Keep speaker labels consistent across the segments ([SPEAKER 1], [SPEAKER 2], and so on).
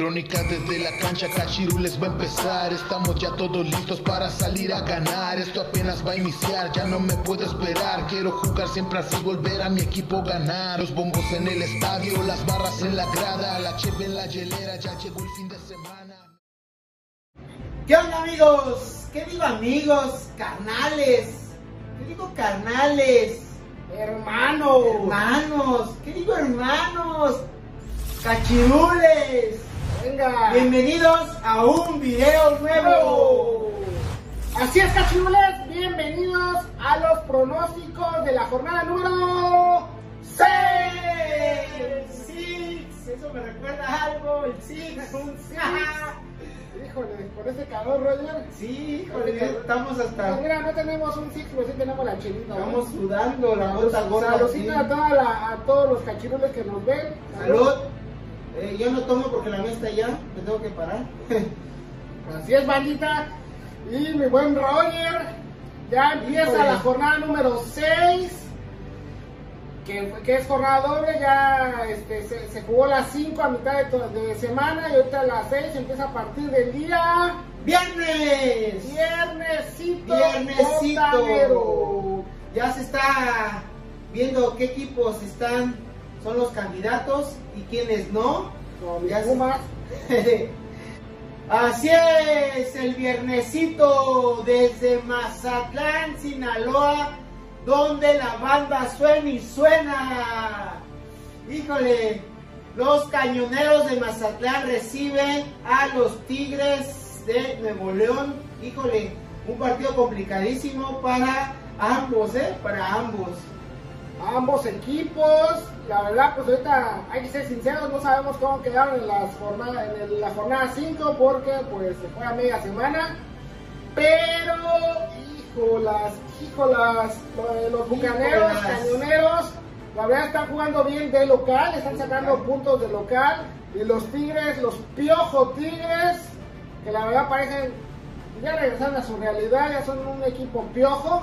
[SPEAKER 1] Crónica desde la cancha, Cachirules va a empezar. Estamos ya todos listos para salir a ganar. Esto apenas va a iniciar, ya no me puedo esperar. Quiero jugar siempre al fútbol, ver a mi equipo ganar. Los bombos en el estadio, las barras en la grada, la cheve en la hielera. Ya llegó el fin de semana.
[SPEAKER 2] ¿Qué onda amigos? ¿Qué digo amigos? Carnales. ¿Qué digo carnales?
[SPEAKER 3] Hermano.
[SPEAKER 2] Hermanos. ¿Qué digo hermanos? Cachirules.
[SPEAKER 3] Venga.
[SPEAKER 2] Bienvenidos a un video nuevo.
[SPEAKER 3] Así es, cachirules. Bienvenidos a los pronósticos de la jornada número 6.
[SPEAKER 2] Six. Eso me recuerda a algo. El Six.
[SPEAKER 3] Un six. Híjole, con ese calor, Roger.
[SPEAKER 2] Sí, híjole, estamos hasta.
[SPEAKER 3] Pues mira, no tenemos un six, pero sí tenemos la chelita. ¿no?
[SPEAKER 2] Estamos sudando la gota a gota.
[SPEAKER 3] Saludcita a, toda la- a todos los cachirules que nos ven.
[SPEAKER 2] Salud. Eh, yo no tomo porque la mía está allá. Me tengo que parar.
[SPEAKER 3] Así es, bandita. Y mi buen Roger, ya empieza
[SPEAKER 2] Híjole.
[SPEAKER 3] la jornada número 6, que, que es jornada doble, ya este, se, se jugó las 5 a mitad de semana y ahorita las 6 empieza a partir del día
[SPEAKER 2] ¡Viernes!
[SPEAKER 3] viernesito.
[SPEAKER 2] Viernesito.
[SPEAKER 3] botanero.
[SPEAKER 2] Ya se está viendo qué equipos están, son los candidatos y quiénes no. Ya se-. Así es, el viernesito desde Mazatlán, Sinaloa, donde la banda suena y suena. Híjole, los cañoneros de Mazatlán reciben a los Tigres de Nuevo León. Híjole, un partido complicadísimo para ambos, ¿eh? Para ambos.
[SPEAKER 3] Ambos equipos. La verdad, pues ahorita hay que ser sinceros, no sabemos cómo quedaron en, las jornada, en el- la jornada 5 porque pues se fue a media semana. Pero, híjolas, híjolas, los bucaneros,
[SPEAKER 2] Híjolas.
[SPEAKER 3] cañoneros, la verdad están jugando bien de local, están sacando puntos de local. Y los Tigres, los Piojo Tigres, que la verdad parecen, ya regresaron a su realidad, ya son un equipo piojo.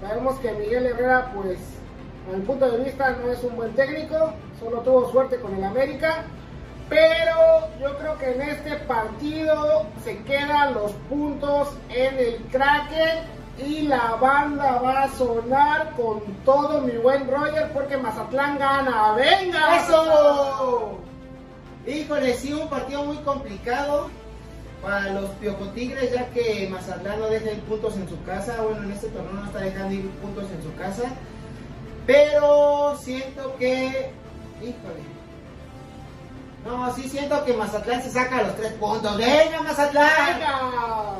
[SPEAKER 3] Sabemos que Miguel Herrera, pues, a mi punto de vista, no es un buen técnico, solo tuvo suerte con el América. Pero yo creo que en este partido se quedan los puntos en el Kraken y la banda va a sonar con todo mi buen Roger porque Mazatlán gana. ¡Venga!
[SPEAKER 2] ¡Eso! Híjole, sí, un partido muy complicado para los Piojo Tigres, ya que Mazatlán no deja ir puntos en su casa. Bueno, en este torneo no está dejando ir puntos en su casa. Pero siento que. Híjole. No, sí siento que Mazatlán se saca los tres puntos. ¡Venga, Mazatlán!
[SPEAKER 3] ¡Venga!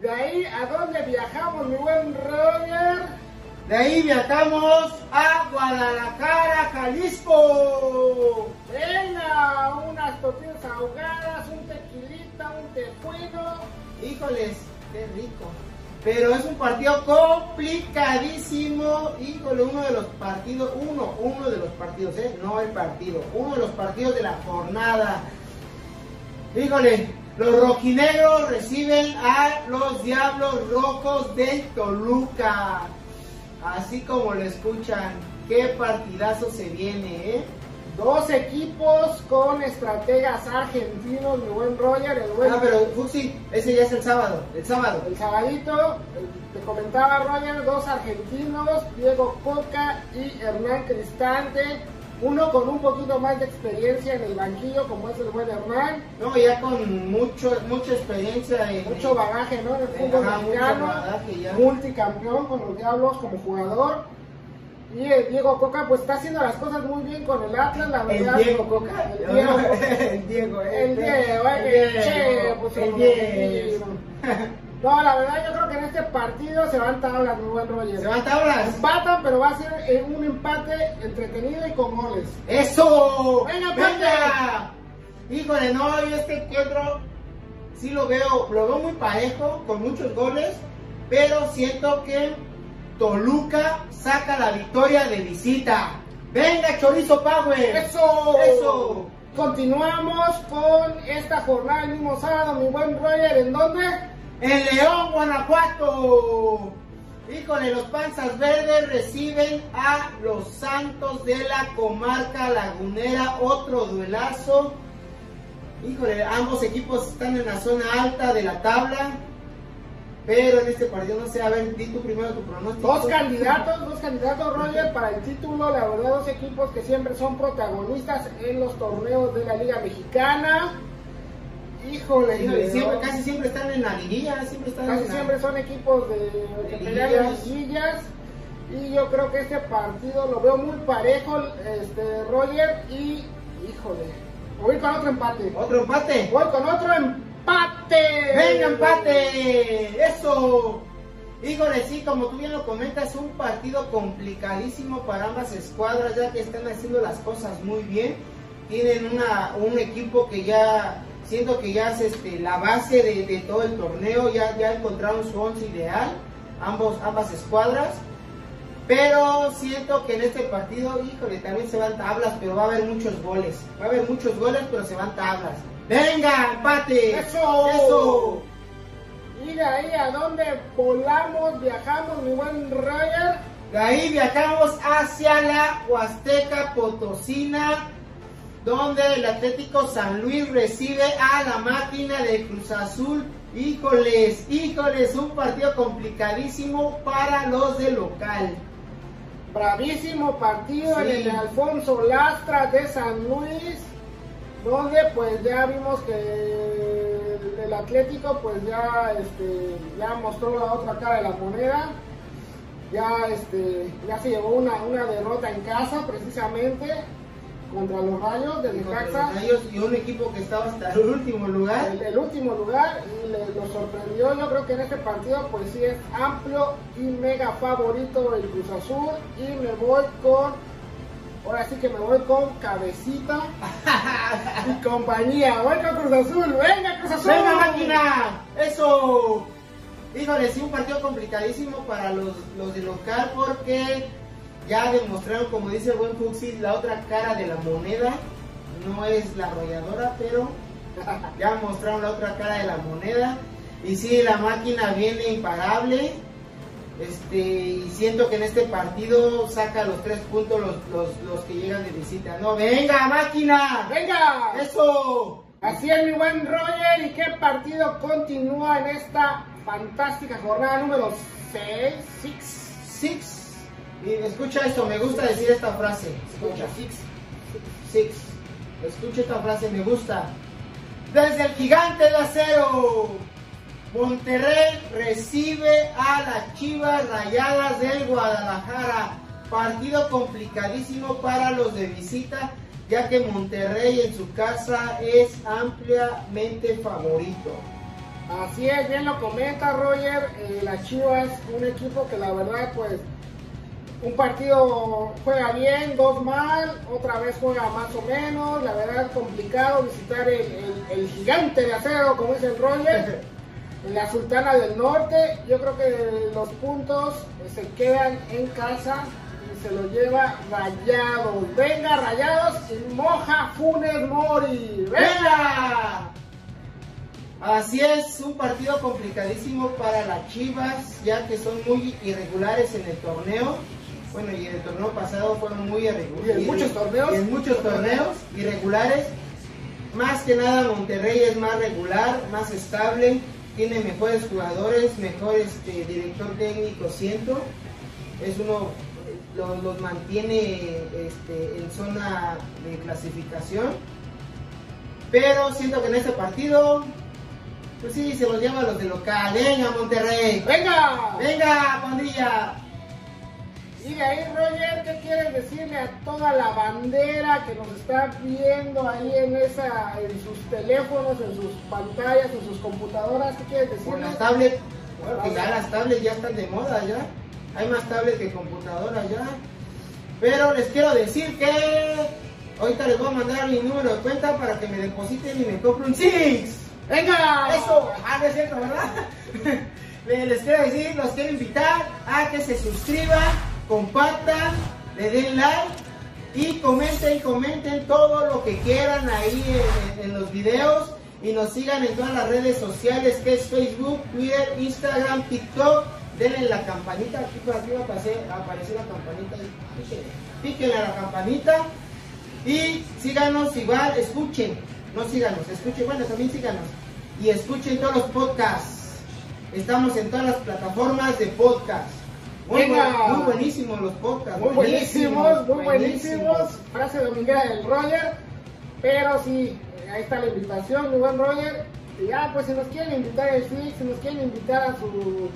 [SPEAKER 3] De ahí, ¿a dónde viajamos, mi buen Roger?
[SPEAKER 2] De ahí viajamos a Guadalajara, Jalisco.
[SPEAKER 3] Venga, unas tortillas ahogadas, un tequilita, un tejuino.
[SPEAKER 2] Híjoles, qué rico. Pero es un partido complicadísimo. Híjole, uno de los partidos, uno, uno de los partidos, ¿eh? No el partido, uno de los partidos de la jornada. Híjole, los rojinegros reciben a los diablos rojos del Toluca. Así como lo escuchan, qué partidazo se viene, ¿eh?
[SPEAKER 3] Dos equipos con estrategas argentinos, mi buen Roger, el buen
[SPEAKER 2] Ah, pero Fuxi, ese ya es el sábado, el sábado.
[SPEAKER 3] El sabadito, te comentaba Roger, dos argentinos, Diego Coca y Hernán Cristante, uno con un poquito más de experiencia en el banquillo, como es el buen Hernán,
[SPEAKER 2] No, ya con mucho, mucha experiencia en
[SPEAKER 3] mucho bagaje ¿no? en el fútbol mexicano, multicampeón con los Diablos como jugador. El Diego Coca pues está haciendo las cosas muy bien con el Atlas, la
[SPEAKER 2] El
[SPEAKER 3] verdad.
[SPEAKER 2] Diego Coca.
[SPEAKER 3] El Diego.
[SPEAKER 2] el Diego, eh.
[SPEAKER 3] El Diego,
[SPEAKER 2] El Diego, el
[SPEAKER 3] el. No, la verdad yo creo que en este partido se van tablas, mi buen Roger.
[SPEAKER 2] ¿Se van tablas?
[SPEAKER 3] Empatan, pero va a ser eh, un empate entretenido y con goles.
[SPEAKER 2] ¡Eso!
[SPEAKER 3] Venga,
[SPEAKER 2] ¡Venga! Híjole, no, yo este encuentro sí lo veo, lo veo muy parejo, con muchos goles, pero siento que Toluca saca la victoria de visita. ¡Venga, Chorizo Power!
[SPEAKER 3] ¡Eso!
[SPEAKER 2] ¡Eso!
[SPEAKER 3] Continuamos con esta jornada el mismo sábado, mi buen Roger, ¿en dónde?
[SPEAKER 2] En León, Guanajuato. Híjole, los panzas verdes reciben a los santos de la comarca lagunera. Otro duelazo. Híjole, ambos equipos están en la zona alta de la tabla. Pero en este partido no sé, a ver, di tú primero tu pronóstico.
[SPEAKER 3] Dos candidatos, dos candidatos, Roger, para el título. La verdad, dos equipos que siempre son protagonistas en los torneos de la Liga Mexicana. Híjole,
[SPEAKER 2] siempre, casi siempre están en la liguilla, siempre están
[SPEAKER 3] Casi
[SPEAKER 2] en la-
[SPEAKER 3] siempre son equipos de,
[SPEAKER 2] De liguillas.
[SPEAKER 3] Y yo creo que este partido lo veo muy parejo, este, Roger. Y, híjole, voy con otro empate.
[SPEAKER 2] Otro empate.
[SPEAKER 3] Voy con otro empate.
[SPEAKER 2] ¡Venga, empate! ¡Eso! Híjole, sí, como tú bien lo comentas, un partido complicadísimo para ambas escuadras, ya que están haciendo las cosas muy bien. Tienen una, un equipo que ya, siento que ya es este, la base de, de todo el torneo, ya, ya encontraron su once ideal, ambos, ambas escuadras. Pero siento que en este partido, híjole, también se van tablas, pero va a haber muchos goles. Va a haber muchos goles, pero se van tablas. ¡Venga, empate!
[SPEAKER 3] ¡Eso!
[SPEAKER 2] ¡Eso!
[SPEAKER 3] Y de ahí a dónde volamos, viajamos, mi buen Roger.
[SPEAKER 2] De ahí viajamos hacia la Huasteca Potosina, donde el Atlético San Luis recibe a la máquina de Cruz Azul. Híjoles, híjoles, un partido complicadísimo para los de local.
[SPEAKER 3] Bravísimo partido
[SPEAKER 2] Sí.
[SPEAKER 3] en el Alfonso Lastra de San Luis, donde pues ya vimos que el, el Atlético pues ya este ya mostró la otra cara de la moneda. Ya este ya se llevó una, una derrota en casa precisamente contra los Rayos del Necaxa.
[SPEAKER 2] y un equipo que estaba hasta el último lugar.
[SPEAKER 3] el, el último lugar y le, lo sorprendió. Yo creo que en este partido, pues sí es amplio y mega favorito el Cruz Azul. Y me voy con, ahora sí que me voy con Cabecita y compañía. Voy con Cruz Azul, venga Cruz Azul.
[SPEAKER 2] ¡Venga máquina! ¡Eso! Híjole, sí, un partido complicadísimo para los, los de local porque ya demostraron, como dice el buen Fuxi, la otra cara de la moneda. No es la arrolladora, pero ya mostraron la otra cara de la moneda. Y sí, la máquina viene imparable. Este, y siento que en este partido saca los tres puntos los, los, los que llegan de visita. ¡No, venga máquina!
[SPEAKER 3] Venga.
[SPEAKER 2] ¡Eso!
[SPEAKER 3] Así es mi buen Roger. ¿Y qué partido continúa en esta fantástica jornada número 6? Six.
[SPEAKER 2] Six. Y escucha esto, me gusta decir esta frase. Escucha.
[SPEAKER 3] Six.
[SPEAKER 2] Six. Escucha esta frase, me gusta. Desde el gigante de acero. Monterrey recibe a las Chivas Rayadas del Guadalajara. Partido complicadísimo para los de visita, ya que Monterrey en su casa es ampliamente favorito.
[SPEAKER 3] Así es, bien lo comenta Roger, eh, las Chivas, un equipo que la verdad pues un partido juega bien, dos mal, otra vez juega más o menos, la verdad complicado visitar el, el- el gigante de acero, como dice el Roger, la Sultana del Norte, yo creo que los puntos eh, se quedan en casa y se lo lleva Rayados, venga Rayados y moja Funes Mori, venga.
[SPEAKER 2] Así es, un partido complicadísimo para las Chivas, ya que son muy irregulares en el torneo. Bueno, y en el torneo pasado fueron muy irregulares.
[SPEAKER 3] En muchos torneos.
[SPEAKER 2] En muchos torneos irregulares. Más que nada Monterrey es más regular, más estable, tiene mejores jugadores, mejor este, director técnico, siento. Es uno, lo- los mantiene este, en zona de clasificación. Pero siento que en este partido, pues sí, se los lleva a los de local. Venga, Monterrey.
[SPEAKER 3] ¡Venga!
[SPEAKER 2] Venga, pandilla.
[SPEAKER 3] Y de ahí, Roger, ¿qué quieres decirle a toda la bandera que nos está viendo ahí en esa, en sus teléfonos, en sus pantallas, en sus computadoras? ¿Qué quieres decirle?
[SPEAKER 2] las tablets, bueno, que ya las tablets ya están de moda ya. Hay más tablets que computadoras ya. Pero les quiero decir que ahorita les voy a mandar mi número de cuenta para que me depositen y me compren un Six.
[SPEAKER 3] ¡Venga!
[SPEAKER 2] Eso, ah, no es cierto, ¿verdad? Le- Les quiero decir, los quiero invitar a que se suscriban, compartan, le den like y comenten, comenten todo lo que quieran ahí en, los videos y nos sigan en todas las redes sociales que es Facebook, Twitter, Instagram, TikTok. Denle la campanita, aquí por aquí va a aparecer, a aparecer la campanita, píquenle a la campanita y síganos igual, escuchen, no síganos, escuchen, bueno, también síganos. Y escuchen todos los podcasts. Estamos en todas las plataformas de podcast. Muy,
[SPEAKER 3] Venga.
[SPEAKER 2] muy buenísimos los podcasts.
[SPEAKER 3] Muy buenísimos, muy buenísimos. Frase dominguera del Roger. Pero sí, ahí está la invitación, mi buen Roger. Y ya, pues si nos quieren invitar al FIX, si nos quieren invitar a su.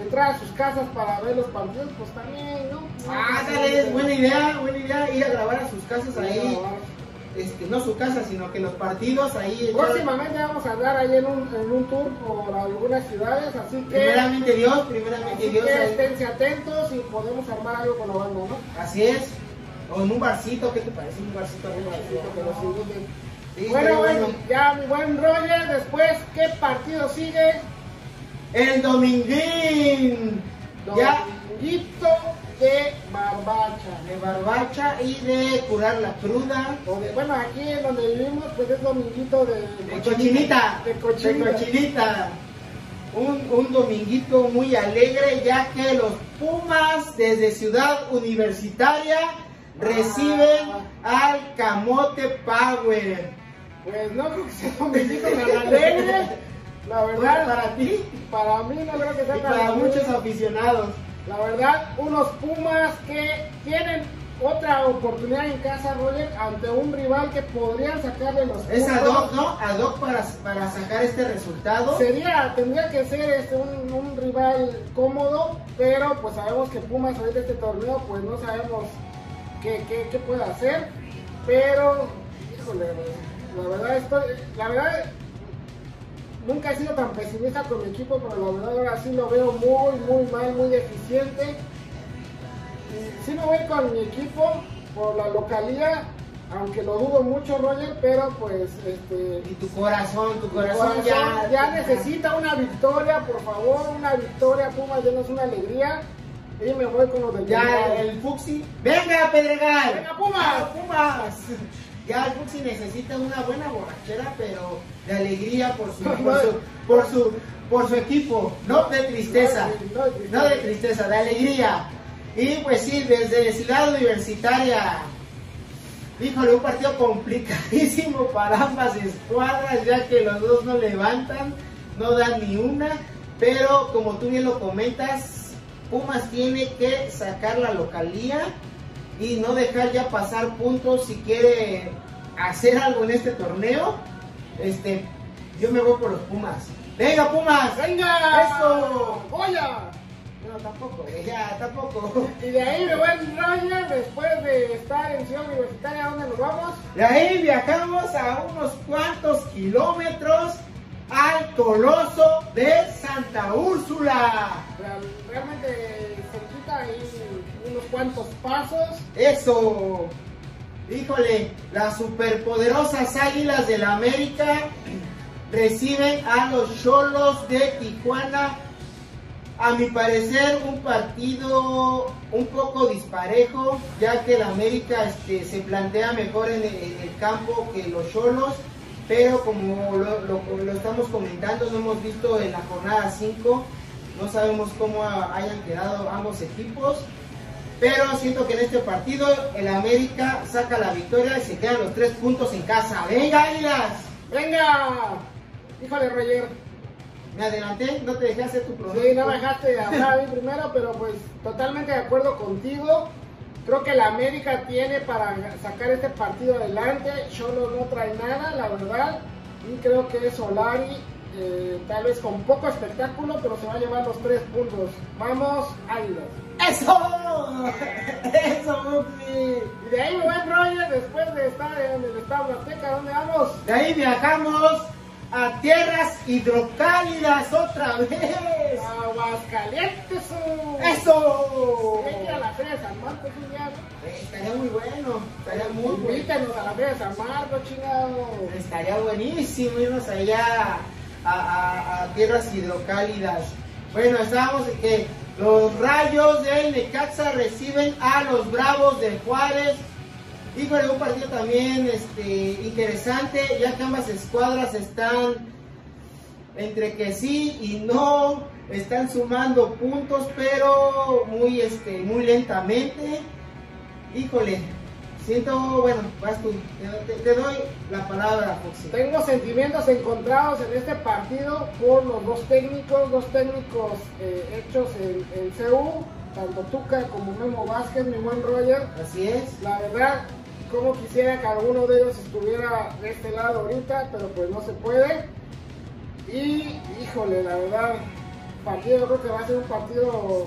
[SPEAKER 3] entrar a sus casas para ver los partidos, pues también, ¿no?
[SPEAKER 2] Ah, dale, buena idea, buena idea ir a grabar a sus casas ahí. Este, no su casa, sino que los partidos ahí. ya-
[SPEAKER 3] Próximamente vamos a andar ahí en un, en un tour por algunas ciudades, así que.
[SPEAKER 2] Primeramente Dios, primeramente
[SPEAKER 3] Así
[SPEAKER 2] Dios.
[SPEAKER 3] que esténse atentos y podemos armar algo con la banda, ¿no?
[SPEAKER 2] Así es. O en un barcito, ¿qué te parece? Un barcito
[SPEAKER 3] Un barcito que nos inviten.
[SPEAKER 2] Sí,
[SPEAKER 3] bueno, bueno, ya mi buen Roger, después, ¿qué partido sigue?
[SPEAKER 2] El Dominguín. Ya
[SPEAKER 3] Dominguito de Barbacha.
[SPEAKER 2] de barbacha y de curar la cruda.
[SPEAKER 3] O de- bueno, aquí en donde vivimos, pues es dominguito de,
[SPEAKER 2] De cochinita.
[SPEAKER 3] De cochinita.
[SPEAKER 2] De cochinita. Un, un dominguito muy alegre ya que los Pumas desde Ciudad Universitaria reciben al Camote Power.
[SPEAKER 3] Pues no creo que sea dominguito tan alegre. La verdad,
[SPEAKER 2] para ti
[SPEAKER 3] para mí no creo que sea
[SPEAKER 2] y para
[SPEAKER 3] alegre.
[SPEAKER 2] muchos aficionados.
[SPEAKER 3] La verdad, unos Pumas que tienen otra oportunidad en casa, Roger, ante un rival que podrían sacarle los
[SPEAKER 2] Es
[SPEAKER 3] puntos.
[SPEAKER 2] ad hoc, ¿no? Ad hoc para, para sacar este resultado.
[SPEAKER 3] Sería, tendría que ser este, un, un rival cómodo, pero pues sabemos que Pumas ahorita este torneo, pues no sabemos qué, qué, qué puede hacer. Pero, híjole, la verdad estoy, la verdad, nunca he sido tan pesimista con mi equipo, pero la verdad ahora sí lo veo muy, muy mal, muy deficiente. Y sí me voy con mi equipo por la localía, aunque lo dudo mucho, Roger, pero pues este
[SPEAKER 2] Y tu corazón, tu corazón,
[SPEAKER 3] corazón
[SPEAKER 2] ya,
[SPEAKER 3] ya necesita una victoria, por favor, una victoria, Pumas, denos una alegría. Y me voy con los del
[SPEAKER 2] Ya
[SPEAKER 3] Pedregal.
[SPEAKER 2] el Fuxi. ¡Venga, Pedregal!
[SPEAKER 3] ¡Venga, Pumas!
[SPEAKER 2] Pumas! Ya el Fuxi necesita una buena borrachera, pero de alegría por su, por su, por su, por su equipo, no de tristeza.
[SPEAKER 3] No de tristeza.
[SPEAKER 2] No de tristeza, de alegría. Y pues sí, desde Ciudad Universitaria. Híjole, un partido complicadísimo para ambas escuadras, ya que los dos no levantan, no dan ni una. Pero como tú bien lo comentas, Pumas tiene que sacar la localía y no dejar ya pasar puntos si quiere hacer algo en este torneo. Este, yo me voy por los Pumas. ¡Venga, Pumas!
[SPEAKER 3] ¡Venga!
[SPEAKER 2] ¡Eso!
[SPEAKER 3] ¡Goya!
[SPEAKER 2] No, tampoco, eh, ya, tampoco.
[SPEAKER 3] Y de ahí me voy en Roger, después de estar en Ciudad Universitaria, ¿a dónde nos vamos?
[SPEAKER 2] De ahí viajamos a unos cuantos kilómetros al Coloso de Santa Úrsula.
[SPEAKER 3] Real- Realmente cerquita, ahí unos cuantos pasos.
[SPEAKER 2] Eso. Híjole, las superpoderosas Águilas del América reciben a los Cholos de Tijuana. A mi parecer un partido un poco disparejo, ya que el América este, se plantea mejor en el, campo que los Cholos, pero como lo, lo- estamos comentando, no hemos visto en la jornada 5, no sabemos cómo ha- hayan quedado ambos equipos. Pero siento que en este partido el América saca la victoria y se quedan los tres puntos en casa. ¡Venga, Águilas!
[SPEAKER 3] ¡Venga! Híjole, Roger.
[SPEAKER 2] Me adelanté, no te dejé hacer tu pronóstico.
[SPEAKER 3] Sí, no me dejaste hablar a mí primero, pero pues totalmente de acuerdo contigo. Creo que la América tiene para sacar este partido adelante. Cholo no trae nada, la verdad. Y creo que Solari, eh, tal vez con poco espectáculo, pero se va a llevar los tres puntos. Vamos, Águilas.
[SPEAKER 2] ¡Eso! ¡Eso!
[SPEAKER 3] Y de ahí, mi buen Roger, después de estar en el Estado Azteca, ¿dónde vamos?
[SPEAKER 2] De ahí viajamos a tierras hidrocálidas otra vez.
[SPEAKER 3] Aguascalientes.
[SPEAKER 2] ¡Eso!
[SPEAKER 3] A la Feria de San
[SPEAKER 2] Estaría muy bueno, estaría muy bueno.
[SPEAKER 3] Invítanos a la Feria de San Marcos, chingado.
[SPEAKER 2] Estaría buenísimo irnos allá a, tierras hidrocálidas. Bueno, estábamos en que los rayos del Necaxa reciben a los Bravos de Juárez. Híjole, un partido también este, interesante, ya que ambas escuadras están entre que sí y no, están sumando puntos, pero muy, este, muy lentamente. Híjole, Siento, bueno, vas tú, te, te doy la palabra, Foxy.
[SPEAKER 3] Tengo sentimientos encontrados en este partido por los dos técnicos, dos técnicos eh, hechos en, en CU, tanto Tuca como Memo Vázquez, mi buen Roger.
[SPEAKER 2] Así es.
[SPEAKER 3] La verdad, como quisiera que alguno de ellos estuviera de este lado ahorita, pero pues no se puede. Y, híjole, la verdad, partido creo que va a ser un partido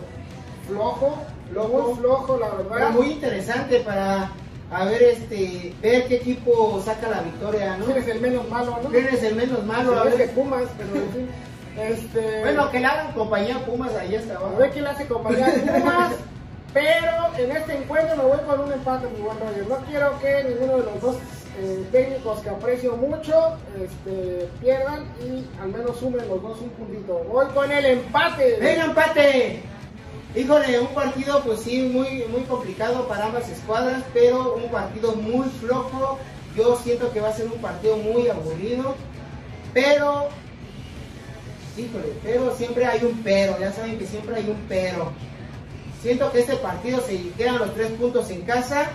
[SPEAKER 3] flojo,
[SPEAKER 2] Flojo.
[SPEAKER 3] muy flojo, la
[SPEAKER 2] Pero
[SPEAKER 3] verdad.
[SPEAKER 2] muy interesante para a ver este ver qué equipo saca la victoria, ¿no?
[SPEAKER 3] ¿Quién es el menos malo, no?
[SPEAKER 2] ¿Quién es el menos malo? A
[SPEAKER 3] Se
[SPEAKER 2] ver.
[SPEAKER 3] que Pumas, pero en fin. Este,
[SPEAKER 2] Bueno, que le hagan compañía a Pumas ahí
[SPEAKER 3] a
[SPEAKER 2] abajo.
[SPEAKER 3] ver quién le hace compañía a Pumas. Pero en este encuentro me voy con un empate, mi buen Roger. No quiero que ninguno de los dos eh, técnicos que aprecio mucho este, pierdan y al menos sumen los dos un puntito. Voy con el empate.
[SPEAKER 2] ¡Venga, empate! Híjole, un partido pues sí, muy, muy complicado para ambas escuadras, pero un partido muy flojo. Yo siento que va a ser un partido muy aburrido, pero, híjole, pero siempre hay un pero, ya saben que siempre hay un pero. Siento que este partido se quedan los tres puntos en casa,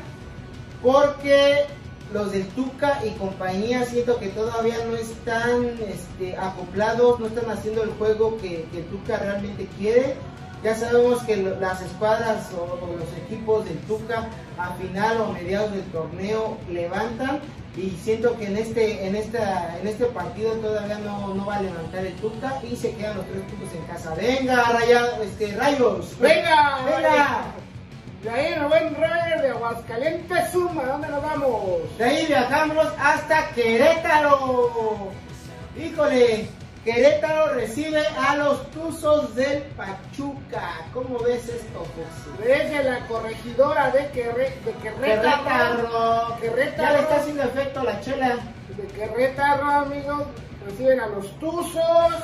[SPEAKER 2] porque los del Tuca y compañía siento que todavía no están este, acoplados, no están haciendo el juego que, que Tuca realmente quiere. Ya sabemos que las escuadras o, o los equipos del Tuca a final o a mediados del torneo levantan y siento que en este en esta en este partido todavía no, no va a levantar el Tuca y se quedan los tres puntos en casa. Venga, raya, este, rayos.
[SPEAKER 3] ¡Venga!
[SPEAKER 2] venga.
[SPEAKER 3] De ahí el buen Roger de Aguascalientes Suma, ¿dónde nos vamos?
[SPEAKER 2] De ahí viajamos hasta Querétaro. Híjole, Querétaro recibe a los Tuzos del Pachuca. ¿Cómo ves esto, Foxy?
[SPEAKER 3] Desde la corregidora de, Querre, de Querétaro.
[SPEAKER 2] Querétaro.
[SPEAKER 3] Querétaro.
[SPEAKER 2] Ya le está haciendo efecto la chela.
[SPEAKER 3] De Querétaro, amigos, reciben a los Tuzos.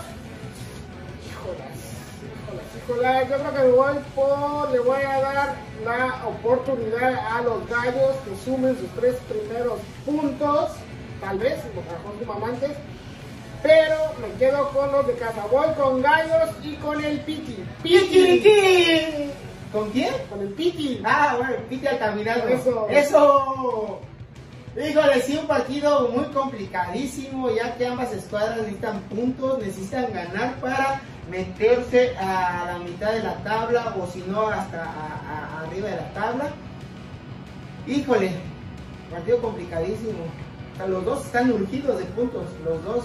[SPEAKER 3] Híjolas, híjolas, híjolas. Yo creo que voy por, le voy a dar la oportunidad a los gallos que sumen sus tres primeros puntos. Tal vez, a lo mejor suman antes. Pero me quedo con los de casa. Voy con gallos y con el Piti.
[SPEAKER 2] ¡Piquiriquí! ¿Con quién?
[SPEAKER 3] Con el Piti.
[SPEAKER 2] Ah, bueno, Piti Altamirano.
[SPEAKER 3] Eso.
[SPEAKER 2] Eso. Híjole, sí, un partido muy complicadísimo, ya que ambas escuadras necesitan puntos, necesitan ganar para meterse a la mitad de la tabla o si no hasta a- a- arriba de la tabla. Híjole, partido complicadísimo. O sea, los dos están urgidos de puntos, los dos.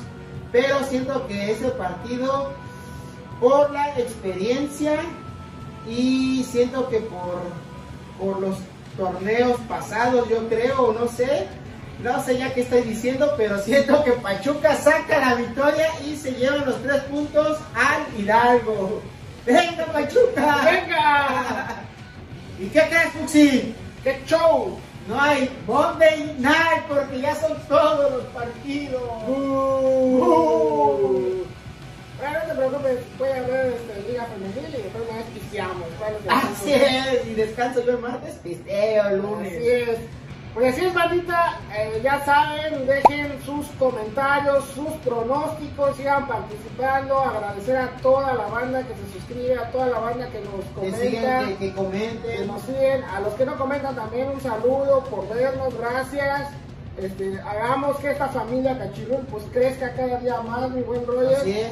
[SPEAKER 2] Pero siento que ese partido, por la experiencia y siento que por, por los torneos pasados, yo creo, no sé, no sé ya qué estoy diciendo, pero siento que Pachuca saca la victoria y se llevan los tres puntos al Hidalgo. ¡Venga, Pachuca!
[SPEAKER 3] ¡Venga!
[SPEAKER 2] ¿Y qué crees, Fuxi?
[SPEAKER 3] ¡Qué show!
[SPEAKER 2] No hay Monday Night porque ya son todos los partidos.
[SPEAKER 3] Uh. Bueno, no te preocupes, voy a ver este, Liga Femenil y después me pisteamos. ¿cuál es el
[SPEAKER 2] Así es, y descanso yo el martes, pisteo el lunes.
[SPEAKER 3] Así es. Pues así es, bandita, eh, ya saben, dejen sus comentarios, sus pronósticos, sigan participando, agradecer a toda la banda que se suscribe, a toda la banda que nos
[SPEAKER 2] Que
[SPEAKER 3] comenta.
[SPEAKER 2] sigan, que, que
[SPEAKER 3] que
[SPEAKER 2] comenten.
[SPEAKER 3] nos siguen, a los que no comentan también un saludo por vernos, gracias. Este, hagamos que esta familia Cachirul pues crezca cada día más, mi buen Roger.
[SPEAKER 2] Así es.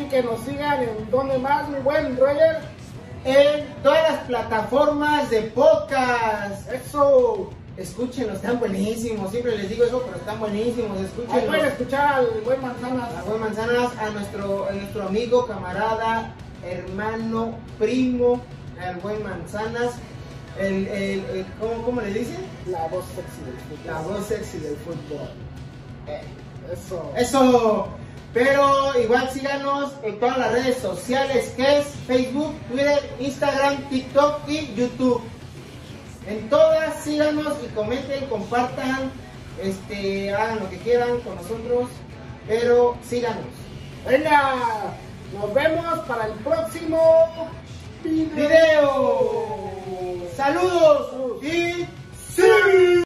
[SPEAKER 3] Y que nos sigan en donde más, mi buen Roger.
[SPEAKER 2] En todas las plataformas de podcast.
[SPEAKER 3] Eso.
[SPEAKER 2] Escúchenlos, están buenísimos. Siempre les digo eso, pero están buenísimos. Escúchenlos.
[SPEAKER 3] pueden escuchar al buen Manzanas.
[SPEAKER 2] A buen manzanas, a nuestro, a nuestro amigo, camarada, hermano, primo, al buen manzanas. El, el, el- ¿cómo, ¿Cómo le dicen?
[SPEAKER 3] La voz sexy del fútbol.
[SPEAKER 2] La voz sexy del fútbol. Eh,
[SPEAKER 3] Eso.
[SPEAKER 2] Eso. Pero igual síganos en todas las redes sociales que es Facebook, Twitter, Instagram, TikTok y YouTube. En todas síganos y comenten, compartan, este, hagan lo que quieran con nosotros, pero síganos.
[SPEAKER 3] Venga, nos vemos para el próximo video.
[SPEAKER 2] Video. Saludos y sí.